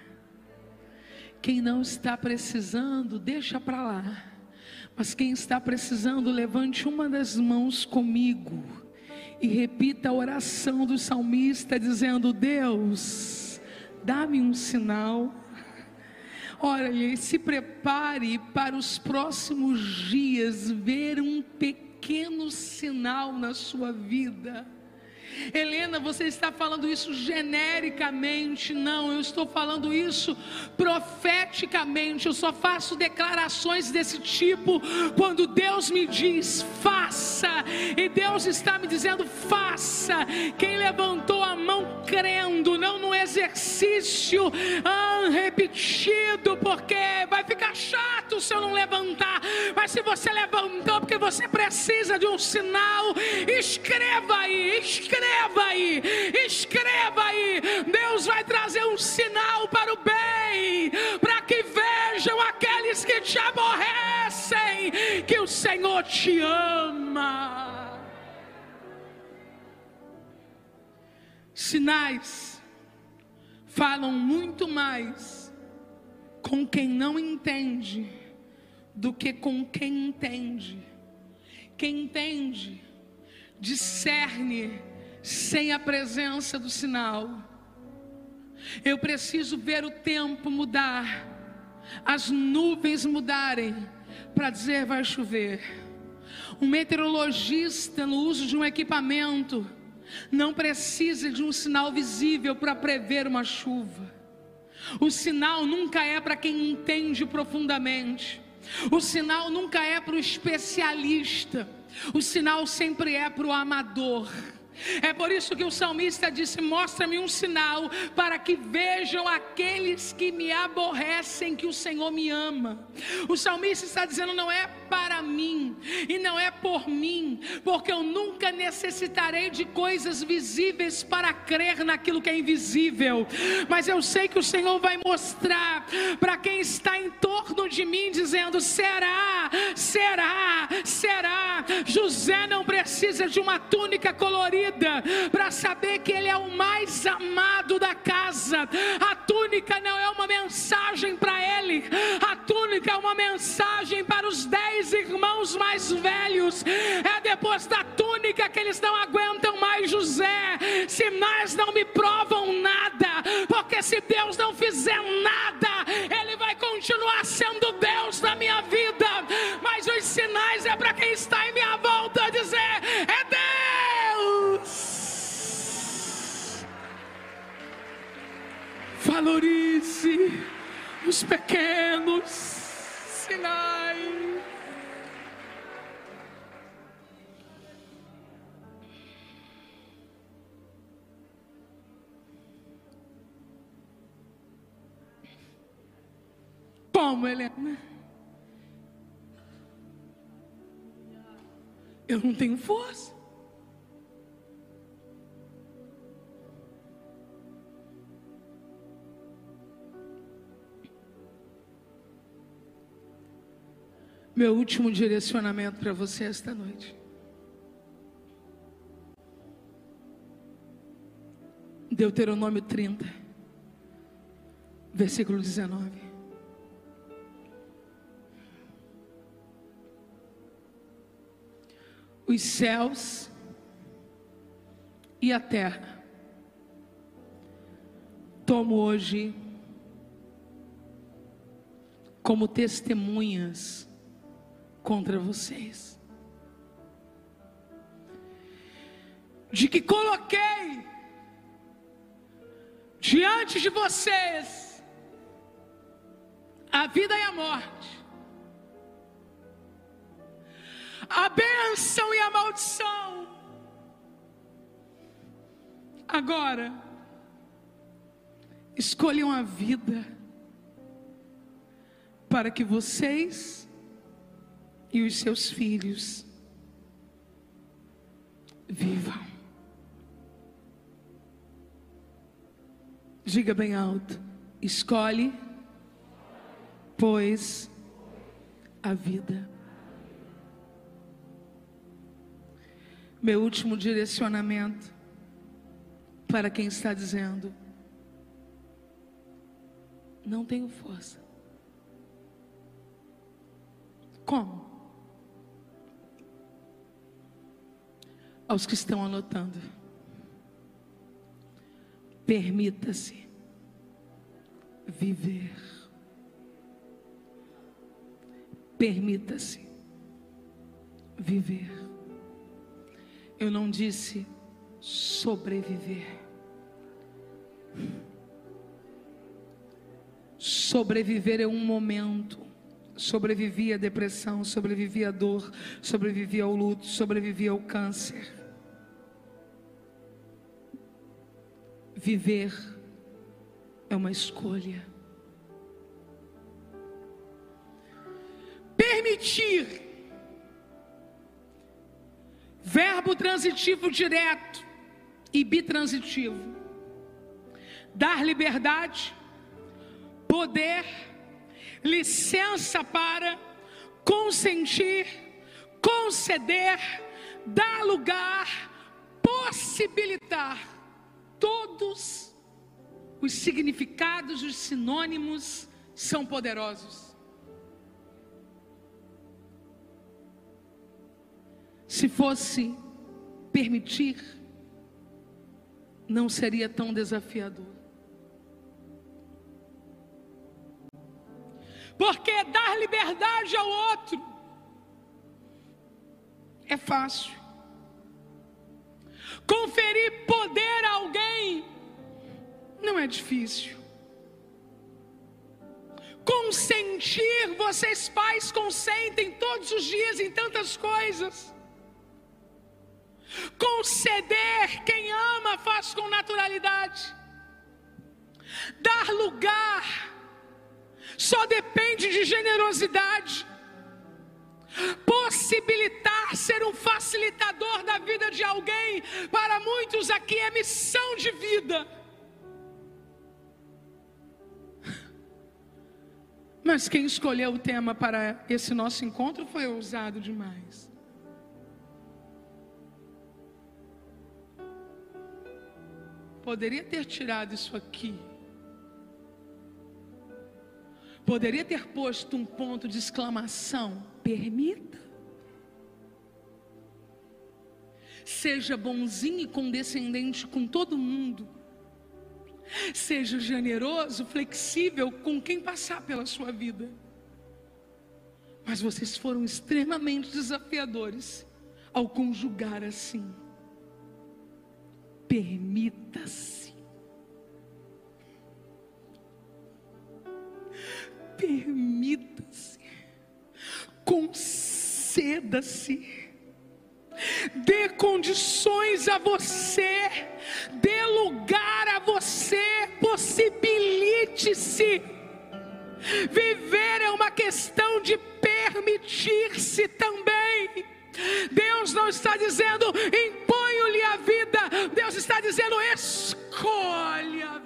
Quem não está precisando, deixa para lá. Mas quem está precisando, levante uma das mãos comigo e repita a oração do salmista, dizendo: Deus, dá-me um sinal Olha, se prepare para os próximos dias ver um pequeno sinal na sua vida Helena, você está falando isso genericamente? Não, eu estou falando isso profeticamente. Eu só faço declarações desse tipo quando Deus me diz faça, e Deus está me dizendo faça. Quem levantou a mão crendo, não no exercício ah, repetido, porque vai ficar chato se eu não levantar. Mas se você levantou, porque você precisa de um sinal, escreva aí, escreva escreva aí, escreva aí. Deus vai trazer um sinal para o bem, para que vejam aqueles que te aborrecem, que o Senhor te ama. Sinais falam muito mais com quem não entende do que com quem entende. Quem entende discerne sem a presença do sinal. Eu preciso ver o tempo mudar, as nuvens mudarem, para dizer vai chover. Um meteorologista, no uso de um equipamento, não precisa de um sinal visível para prever uma chuva. O sinal nunca é para quem entende profundamente. O sinal nunca é para o especialista. O sinal sempre é para o amador. É por isso que o salmista disse: Mostra-me um sinal para que vejam aqueles que me aborrecem que o Senhor me ama. O salmista está dizendo: Não é para mim e não é por mim, porque eu nunca necessitarei de coisas visíveis para crer naquilo que é invisível. Mas eu sei que o Senhor vai mostrar para quem está em torno de mim, dizendo: Será, será, será. José não precisa de uma túnica colorida para saber que ele é o mais amado da casa. A túnica não é uma mensagem para ele, a túnica é uma mensagem para os dez irmãos mais velhos. É depois da túnica que eles não aguentam mais José. Sinais não me provam nada, porque se Deus não fizer nada, Ele vai continuar sendo Deus na minha vida. Mas os sinais é para quem está em minha volta dizer: é Deus. Valorize os pequenos sinais. Como, Helena? Eu não tenho força. Meu último direcionamento para você esta noite. Deuteronômio 30, versículo 19. os céus e a terra. Tomo hoje como testemunhas contra vocês. De que coloquei diante de vocês a vida e a morte a bênção e a maldição. Agora, escolham a vida para que vocês e os seus filhos vivam. Diga bem alto: escolhe, pois, a vida. Meu último direcionamento para quem está dizendo: não tenho força. Como? Aos que estão anotando. Permita-se viver. Permita-se viver. Eu não disse sobreviver. Sobreviver é um momento. Sobrevivi à depressão, sobrevivi à dor, sobrevivi ao luto, sobrevivi ao câncer. Viver é uma escolha. Permitir Verbo transitivo direto e bitransitivo. Dar liberdade, poder, licença para consentir, conceder, dar lugar, possibilitar. Todos os significados, os sinônimos são poderosos. Se fosse permitir, não seria tão desafiador. Porque dar liberdade ao outro é fácil. Conferir poder a alguém não é difícil. Consentir, vocês pais consentem todos os dias em tantas coisas. Conceder, quem ama faz com naturalidade. Dar lugar só depende de generosidade. Possibilitar ser um facilitador da vida de alguém, para muitos aqui é missão de vida. Mas quem escolheu o tema para esse nosso encontro foi ousado demais. Poderia ter tirado isso aqui. Poderia ter posto um ponto de exclamação. Permita. Seja bonzinho e condescendente com todo mundo. Seja generoso, flexível com quem passar pela sua vida. Mas vocês foram extremamente desafiadores ao conjugar assim. Permita-se. Permita-se. Conceda-se dê condições a você, dê lugar a você, possibilite-se. Viver é uma questão de permitir-se também. Deus não está dizendo imponho-lhe a vida, Deus está dizendo escolhe a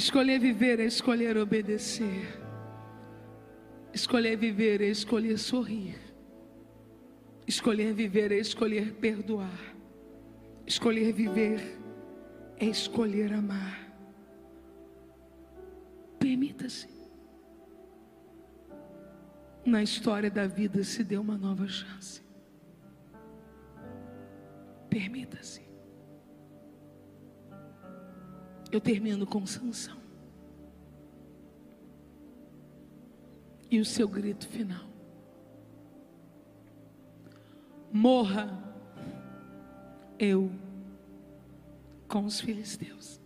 Escolher viver é escolher obedecer. Escolher viver é escolher sorrir. Escolher viver é escolher perdoar. Escolher viver é escolher amar. Permita-se. Na história da vida se deu uma nova chance. Permita-se. Eu termino com sanção. e o seu grito final. Morra eu com os filisteus.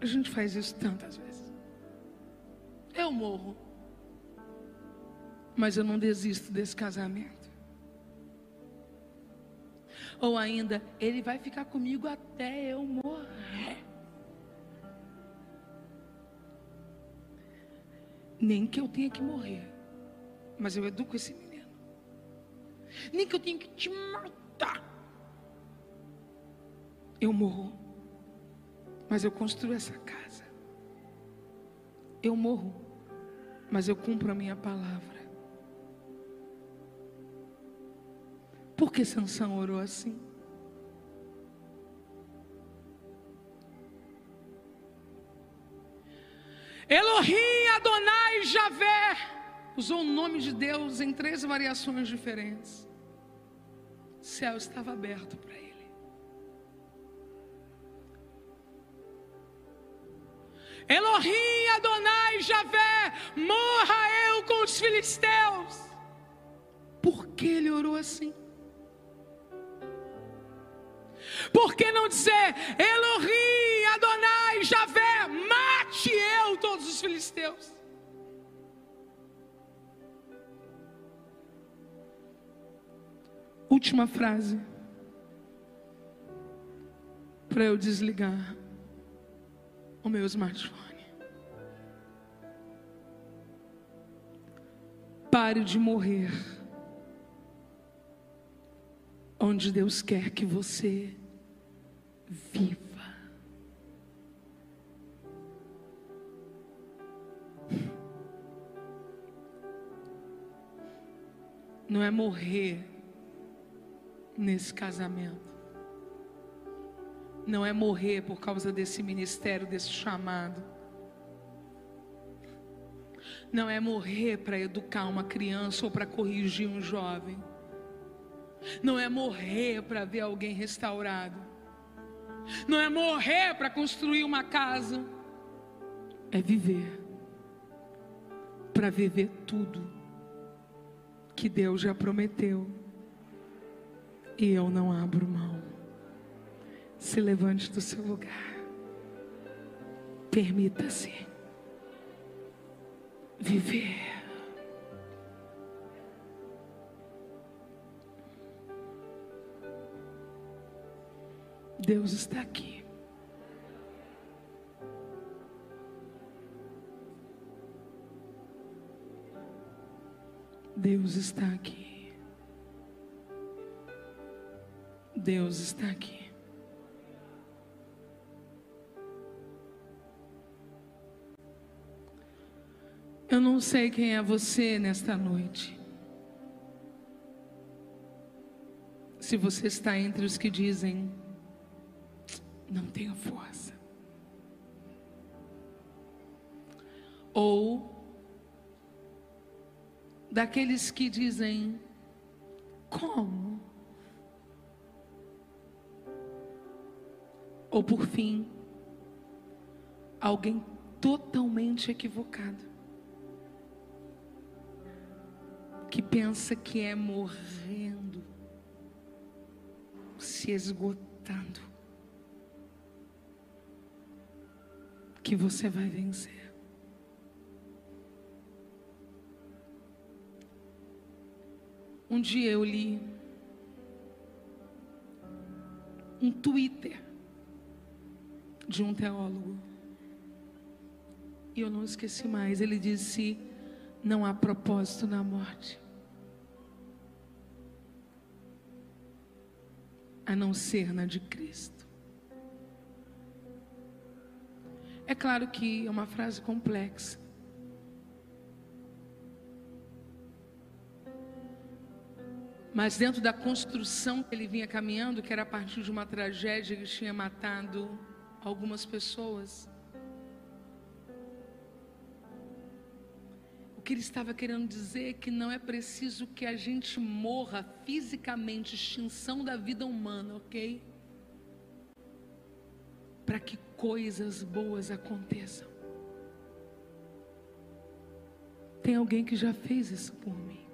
A gente faz isso tantas vezes. Eu morro, mas eu não desisto desse casamento. Ou ainda, ele vai ficar comigo até eu morrer. Nem que eu tenha que morrer, mas eu educo esse menino. Nem que eu tenha que te matar. Eu morro, mas eu construo essa casa. Eu morro, mas eu cumpro a minha palavra. Por que Sansão orou assim? Elohim Adonai Javé usou o nome de Deus em três variações diferentes. O céu estava aberto para ele. Elohim Adonai Javé, morra eu com os filisteus. Por que ele orou assim? Por que não dizer Elohim Adonai Javé, mate eu todos os filisteus? Última frase. Para eu desligar o meu smartphone. Pare de morrer onde Deus quer que você viva. Não é morrer nesse casamento. Não é morrer por causa desse ministério, desse chamado. Não é morrer para educar uma criança ou para corrigir um jovem. Não é morrer para ver alguém restaurado não é morrer para construir uma casa, é viver para viver tudo que Deus já prometeu e eu não abro mão. Se levante do seu lugar. Permita-se viver. Deus está aqui. Deus está aqui. Deus está aqui. Eu não sei quem é você nesta noite. Se você está entre os que dizem, não tenho força. Ou daqueles que dizem: como? Ou por fim, alguém totalmente equivocado, que pensa que é morrendo, se esgotando, que você vai vencer. Um dia eu li um Twitter de um teólogo. E eu não esqueci mais. Ele disse: Não há propósito na morte. A não ser na de Cristo. É claro que é uma frase complexa. Mas dentro da construção que ele vinha caminhando, que era a partir de uma tragédia que tinha matado algumas pessoas. O que ele estava querendo dizer é que não é preciso que a gente morra fisicamente, extinção da vida humana, ok? Para que coisas boas aconteçam. Tem alguém que já fez isso por mim.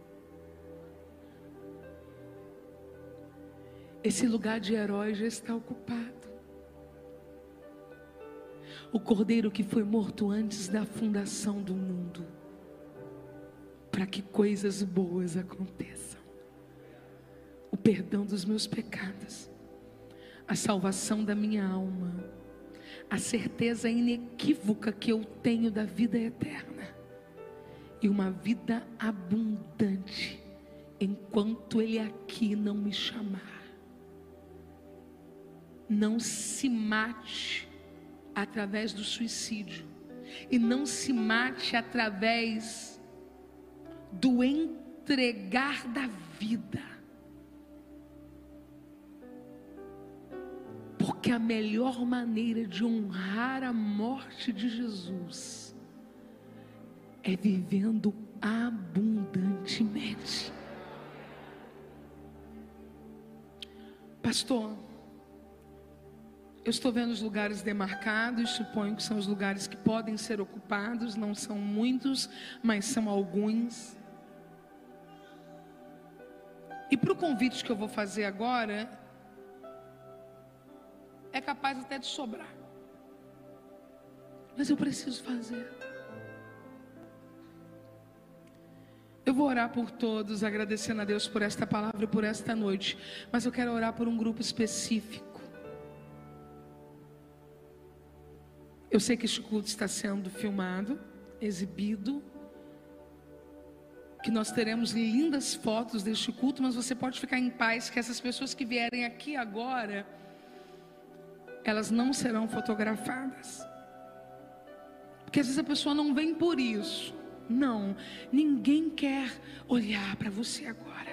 Esse lugar de herói já está ocupado. O cordeiro que foi morto antes da fundação do mundo, para que coisas boas aconteçam. O perdão dos meus pecados, a salvação da minha alma, a certeza inequívoca que eu tenho da vida eterna e uma vida abundante enquanto Ele aqui não me chamar não se mate através do suicídio e não se mate através do entregar da vida. Porque a melhor maneira de honrar a morte de Jesus é vivendo abundantemente. Pastor, eu estou vendo os lugares demarcados, suponho que são os lugares que podem ser ocupados, não são muitos, mas são alguns. E para o convite que eu vou fazer agora, é capaz até de sobrar. Mas eu preciso fazer. Eu vou orar por todos, agradecendo a Deus por esta palavra e por esta noite. Mas eu quero orar por um grupo específico. Eu sei que este culto está sendo filmado, exibido, que nós teremos lindas fotos deste culto, mas você pode ficar em paz que essas pessoas que vierem aqui agora, elas não serão fotografadas. Porque às vezes a pessoa não vem por isso. Não, ninguém quer olhar para você agora.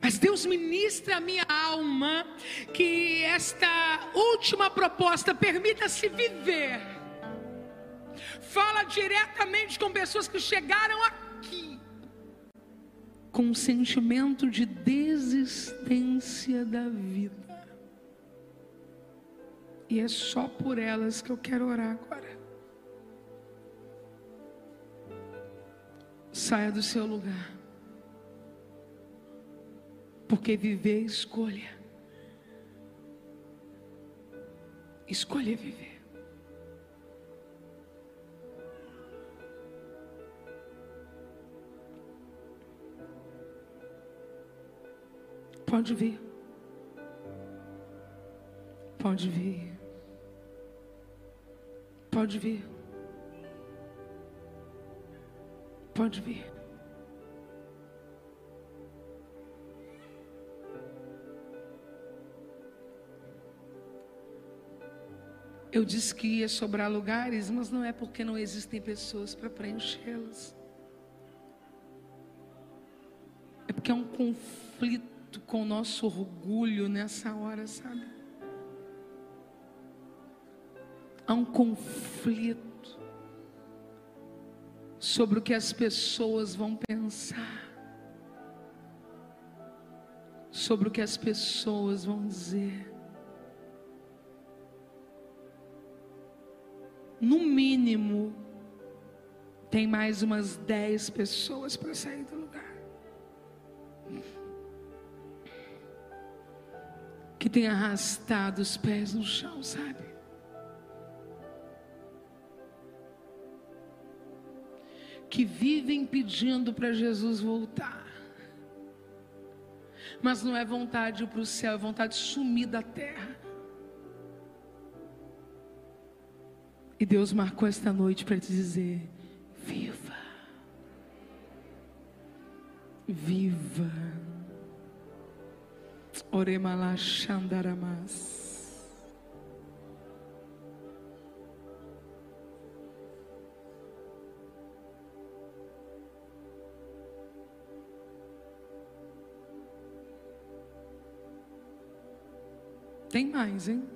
Mas Deus ministra a minha alma que esta última proposta permita-se viver. Fala diretamente com pessoas que chegaram aqui com um sentimento de desistência da vida. E é só por elas que eu quero orar agora. Saia do seu lugar. Porque viver é escolha. escolher viver. Pode vir. Pode vir. Pode vir. Pode vir. Eu disse que ia sobrar lugares, mas não é porque não existem pessoas para preenchê-los. É porque é um conflito com o nosso orgulho nessa hora, sabe? Há um conflito sobre o que as pessoas vão pensar, sobre o que as pessoas vão dizer. No mínimo, tem mais umas dez pessoas para sair do lugar. Que tem arrastado os pés no chão, sabe? Que vivem pedindo para Jesus voltar. Mas não é vontade para o céu, é vontade de sumir da terra. E Deus marcou esta noite para te dizer: viva. Viva. Oremala Xandaramas. Tem mais, hein?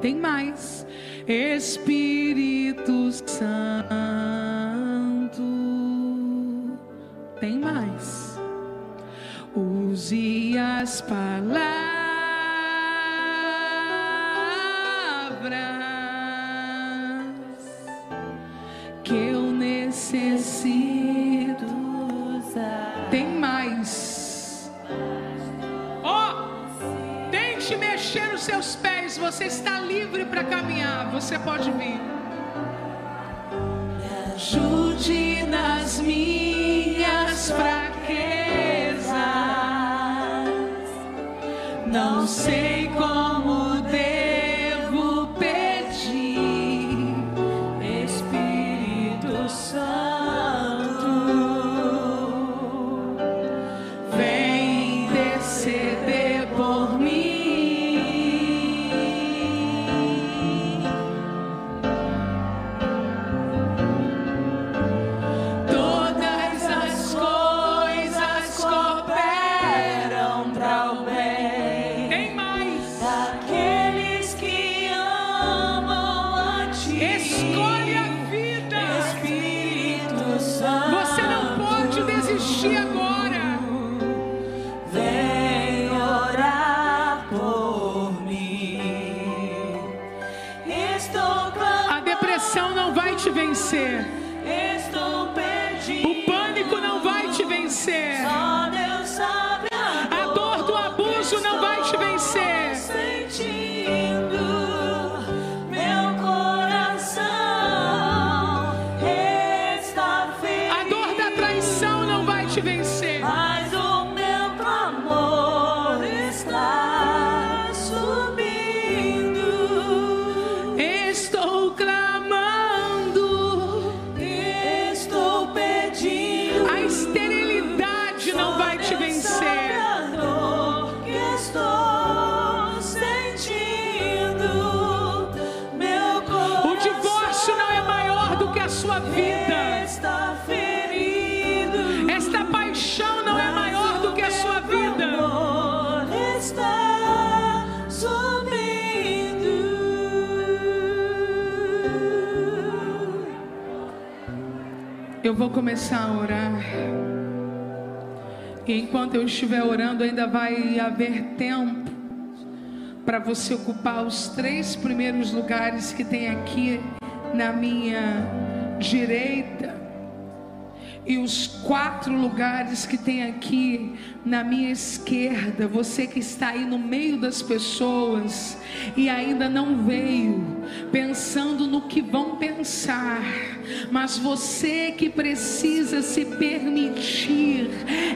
Tem mais. Espírito Santo. Tem mais. Use as palavras que eu necessito usar. Tem mais. Ó, oh, tente mexer os seus pés você está livre para caminhar, você pode vir. Me ajude nas minhas fraquezas. Não sei Eu vou começar a orar. E enquanto eu estiver orando, ainda vai haver tempo para você ocupar os três primeiros lugares que tem aqui na minha direita e os quatro lugares que tem aqui na minha esquerda, você que está aí no meio das pessoas e ainda não veio, pensando no que vão pensar, mas você que precisa se permitir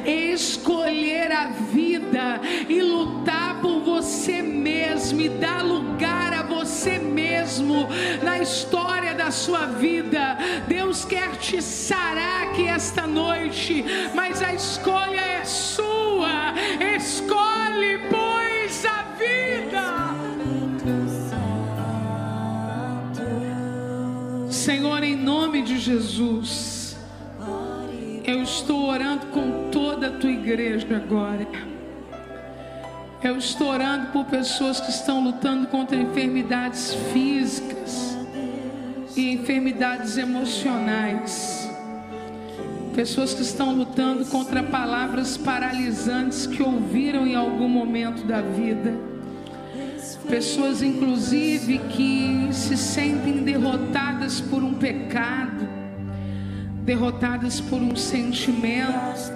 escolher a vida e lutar por você mesmo e dar lugar a você mesmo na história da sua vida. Deus quer te sarar aqui esta noite, mas a escolha é sua. Escolhe, pois, a vida. Senhor, em nome de Jesus, eu estou orando com toda a tua igreja agora. Eu estou orando por pessoas que estão lutando contra enfermidades físicas e enfermidades emocionais pessoas que estão lutando contra palavras paralisantes que ouviram em algum momento da vida, pessoas inclusive que se sentem derrotadas por um pecado, derrotadas por um sentimento,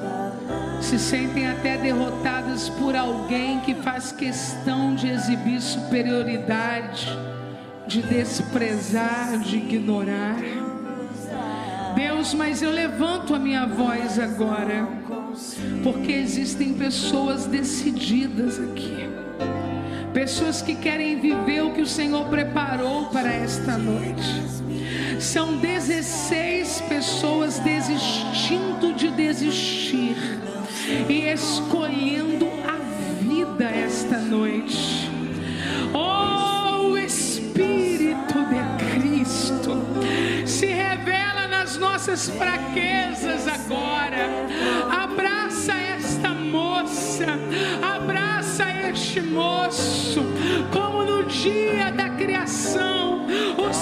se sentem até derrotadas por alguém que faz questão de exibir superioridade, de desprezar, de ignorar. Deus, mas eu levanto a minha voz agora, porque existem pessoas decididas aqui, pessoas que querem viver o que o Senhor preparou para esta noite. São 16 pessoas desistindo de desistir e escolhendo a vida esta noite. Oh, o Espírito de Cristo se revela nossas fraquezas agora.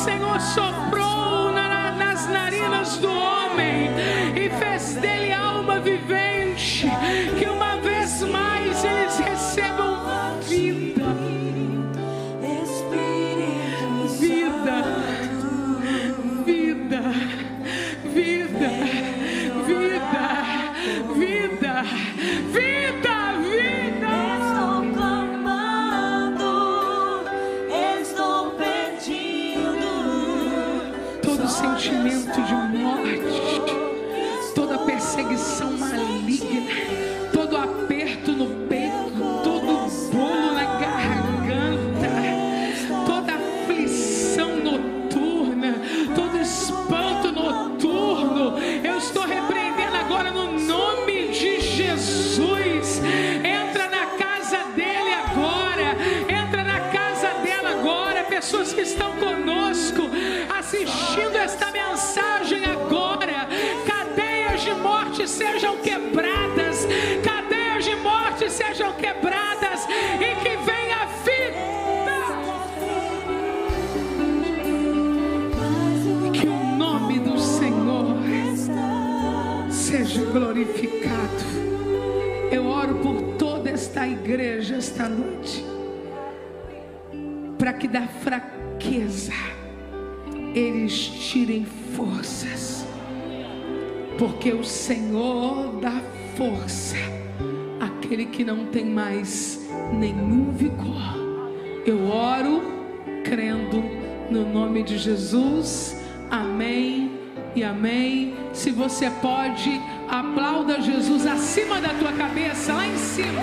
Senhor soprou na, nas narinas do homem e fez dele alma vivente, e que venha a vida. Que o nome do Senhor seja glorificado. Eu oro por toda esta igreja esta noite, para que da fraqueza eles tirem forças porque o Senhor dá força àquele que não tem mais nenhum vigor. Eu oro crendo no nome de Jesus. Amém e amém. Se você pode, aplauda Jesus acima da tua cabeça, lá em cima.